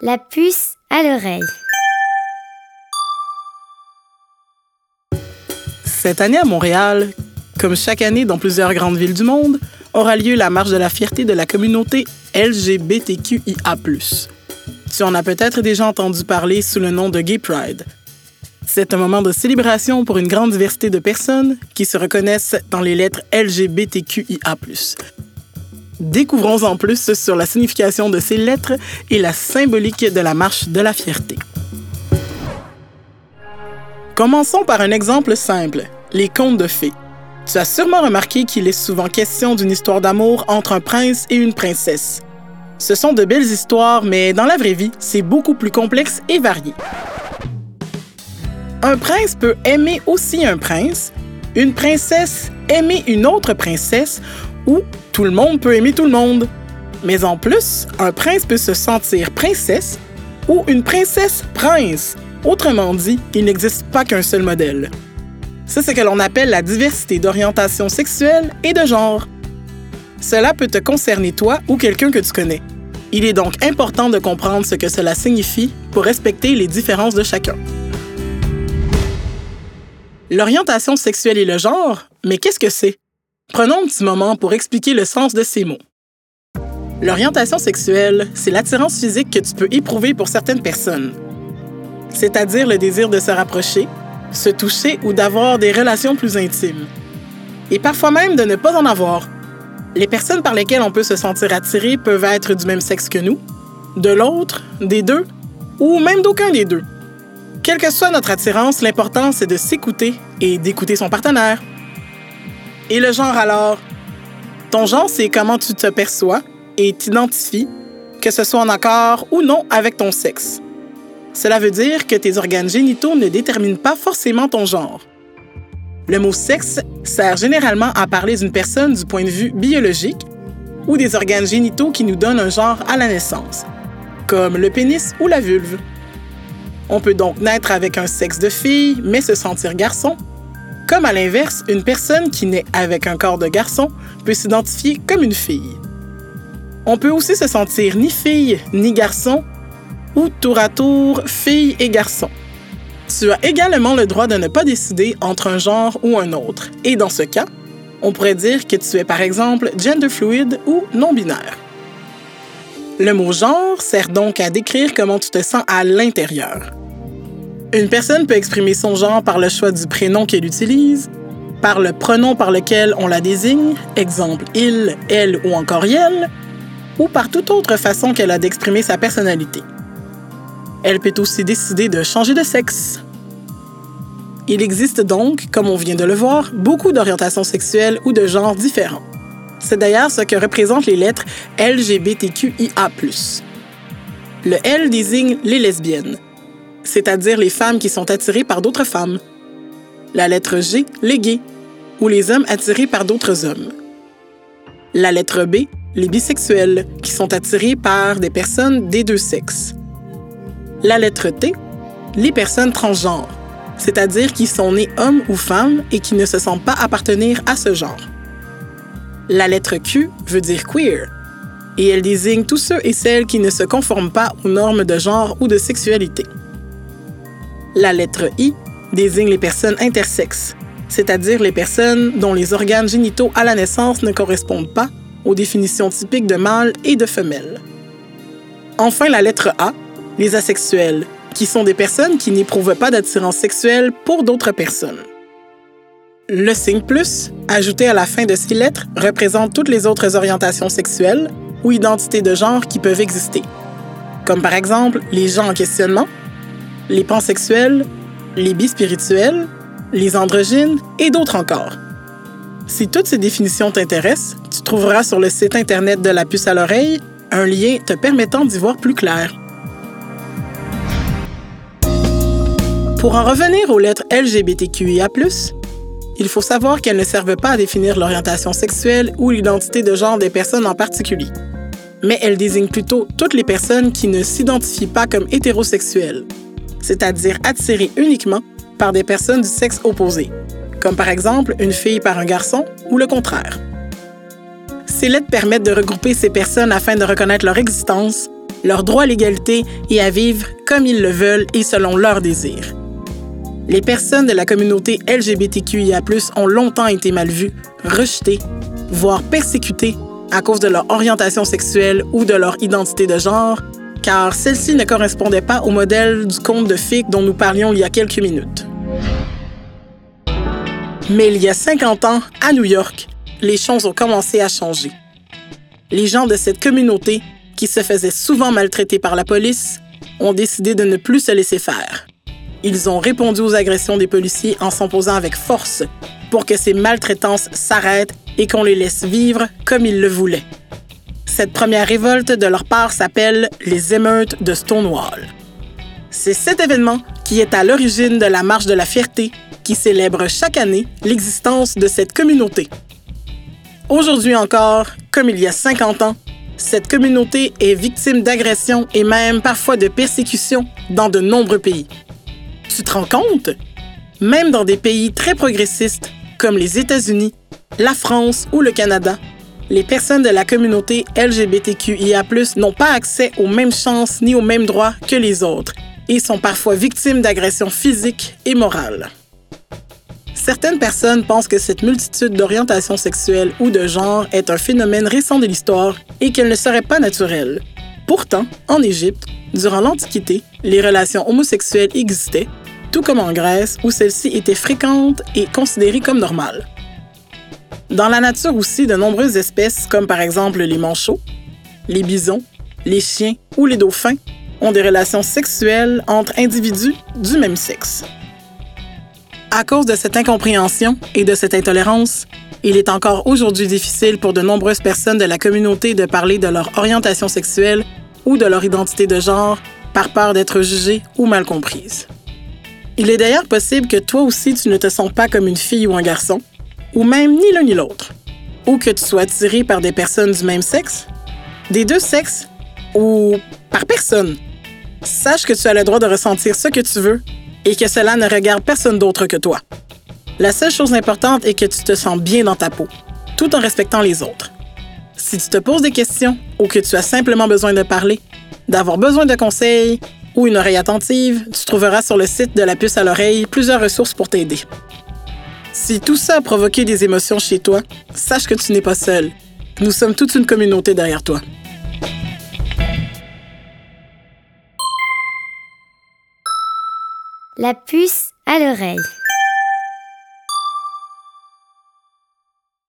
La puce à l'oreille. Cette année à Montréal, comme chaque année dans plusieurs grandes villes du monde, aura lieu la marche de la fierté de la communauté LGBTQIA+. Tu en as peut-être déjà entendu parler sous le nom de Gay Pride. C'est un moment de célébration pour une grande diversité de personnes qui se reconnaissent dans les lettres LGBTQIA+. Découvrons en plus sur la signification de ces lettres et la symbolique de la marche de la fierté. Commençons par un exemple simple, les contes de fées. Tu as sûrement remarqué qu'il est souvent question d'une histoire d'amour entre un prince et une princesse. Ce sont de belles histoires, mais dans la vraie vie, c'est beaucoup plus complexe et varié. Un prince peut aimer aussi un prince, une princesse aimer une autre princesse ou tout le monde peut aimer tout le monde. Mais en plus, un prince peut se sentir princesse ou une princesse prince. Autrement dit, il n'existe pas qu'un seul modèle. C'est ce que l'on appelle la diversité d'orientation sexuelle et de genre. Cela peut te concerner toi ou quelqu'un que tu connais. Il est donc important de comprendre ce que cela signifie pour respecter les différences de chacun. L'orientation sexuelle et le genre, mais qu'est-ce que c'est? Prenons un petit moment pour expliquer le sens de ces mots. L'orientation sexuelle, c'est l'attirance physique que tu peux éprouver pour certaines personnes, c'est-à-dire le désir de se rapprocher, se toucher ou d'avoir des relations plus intimes. Et parfois même de ne pas en avoir. Les personnes par lesquelles on peut se sentir attiré peuvent être du même sexe que nous, de l'autre, des deux, ou même d'aucun des deux. Quelle que soit notre attirance, l'important c'est de s'écouter et d'écouter son partenaire. Et le genre alors? Ton genre, c'est comment tu te perçois et t'identifies, que ce soit en accord ou non avec ton sexe. Cela veut dire que tes organes génitaux ne déterminent pas forcément ton genre. Le mot sexe sert généralement à parler d'une personne du point de vue biologique ou des organes génitaux qui nous donnent un genre à la naissance, comme le pénis ou la vulve. On peut donc naître avec un sexe de fille mais se sentir garçon comme à l'inverse, une personne qui naît avec un corps de garçon peut s'identifier comme une fille. On peut aussi se sentir ni fille ni garçon ou tour à tour fille et garçon. Tu as également le droit de ne pas décider entre un genre ou un autre, et dans ce cas, on pourrait dire que tu es par exemple gender fluid ou non-binaire. Le mot genre sert donc à décrire comment tu te sens à l'intérieur. Une personne peut exprimer son genre par le choix du prénom qu'elle utilise, par le pronom par lequel on la désigne, exemple il, elle ou encore elle, ou par toute autre façon qu'elle a d'exprimer sa personnalité. Elle peut aussi décider de changer de sexe. Il existe donc, comme on vient de le voir, beaucoup d'orientations sexuelles ou de genres différents. C'est d'ailleurs ce que représentent les lettres LGBTQIA. Le L désigne les lesbiennes, c'est-à-dire les femmes qui sont attirées par d'autres femmes. La lettre G, les gays, ou les hommes attirés par d'autres hommes. La lettre B, les bisexuels, qui sont attirés par des personnes des deux sexes. La lettre T, les personnes transgenres, c'est-à-dire qui sont nées hommes ou femmes et qui ne se sentent pas appartenir à ce genre. La lettre Q veut dire queer, et elle désigne tous ceux et celles qui ne se conforment pas aux normes de genre ou de sexualité. La lettre I désigne les personnes intersexes, c'est-à-dire les personnes dont les organes génitaux à la naissance ne correspondent pas aux définitions typiques de mâle et de femelle. Enfin, la lettre A, les asexuels, qui sont des personnes qui n'éprouvent pas d'attirance sexuelle pour d'autres personnes. Le signe plus, ajouté à la fin de ces lettres, représente toutes les autres orientations sexuelles ou identités de genre qui peuvent exister, comme par exemple les gens en questionnement, les pansexuels, les bispirituels, les androgynes et d'autres encore. Si toutes ces définitions t'intéressent, tu trouveras sur le site Internet de la puce à l'oreille un lien te permettant d'y voir plus clair. Pour en revenir aux lettres LGBTQIA, il faut savoir qu'elles ne servent pas à définir l'orientation sexuelle ou l'identité de genre des personnes en particulier, mais elles désignent plutôt toutes les personnes qui ne s'identifient pas comme hétérosexuelles, c'est-à-dire attiré uniquement par des personnes du sexe opposé, comme par exemple une fille par un garçon ou le contraire. Ces lettres permettent de regrouper ces personnes afin de reconnaître leur existence leur droit à l'égalité et à vivre comme ils le veulent et selon leurs désirs. Les personnes de la communauté LGBTQIA+ ont longtemps été mal vues, rejetées, voire persécutées à cause de leur orientation sexuelle ou de leur identité de genre, car celle-ci ne correspondait pas au modèle du conte de fées dont nous parlions il y a quelques minutes. Mais il y a 50 ans, à New York, les choses ont commencé à changer. Les gens de cette communauté, qui se faisaient souvent maltraiter par la police, ont décidé de ne plus se laisser faire. Ils ont répondu aux agressions des policiers en s'imposant avec force pour que ces maltraitances s'arrêtent et qu'on les laisse vivre comme ils le voulaient. Cette première révolte de leur part s'appelle les émeutes de Stonewall. C'est cet événement qui est à l'origine de la Marche de la Fierté qui célèbre chaque année l'existence de cette communauté. Aujourd'hui encore, comme il y a 50 ans, cette communauté est victime d'agressions et même parfois de persécutions dans de nombreux pays. Tu te rends compte? Même dans des pays très progressistes comme les États-Unis, la France ou le Canada, les personnes de la communauté LGBTQIA+ n'ont pas accès aux mêmes chances ni aux mêmes droits que les autres et sont parfois victimes d'agressions physiques et morales. Certaines personnes pensent que cette multitude d'orientations sexuelles ou de genre est un phénomène récent de l'histoire et qu'elle ne serait pas naturelle. Pourtant, en Égypte, durant l'Antiquité, les relations homosexuelles existaient, tout comme en Grèce où celles-ci étaient fréquentes et considérées comme normales. Dans la nature aussi, de nombreuses espèces, comme par exemple les manchots, les bisons, les chiens ou les dauphins, ont des relations sexuelles entre individus du même sexe. À cause de cette incompréhension et de cette intolérance, il est encore aujourd'hui difficile pour de nombreuses personnes de la communauté de parler de leur orientation sexuelle ou de leur identité de genre par peur d'être jugées ou mal comprises. Il est d'ailleurs possible que toi aussi tu ne te sens pas comme une fille ou un garçon, ou même ni l'un ni l'autre, ou que tu sois attiré par des personnes du même sexe, des deux sexes, ou par personne. Sache que tu as le droit de ressentir ce que tu veux et que cela ne regarde personne d'autre que toi. La seule chose importante est que tu te sens bien dans ta peau, tout en respectant les autres. Si tu te poses des questions ou que tu as simplement besoin de parler, d'avoir besoin de conseils ou une oreille attentive, tu trouveras sur le site de la puce à l'oreille plusieurs ressources pour t'aider. Si tout ça a provoqué des émotions chez toi, sache que tu n'es pas seul. Nous sommes toute une communauté derrière toi. La puce à l'oreille.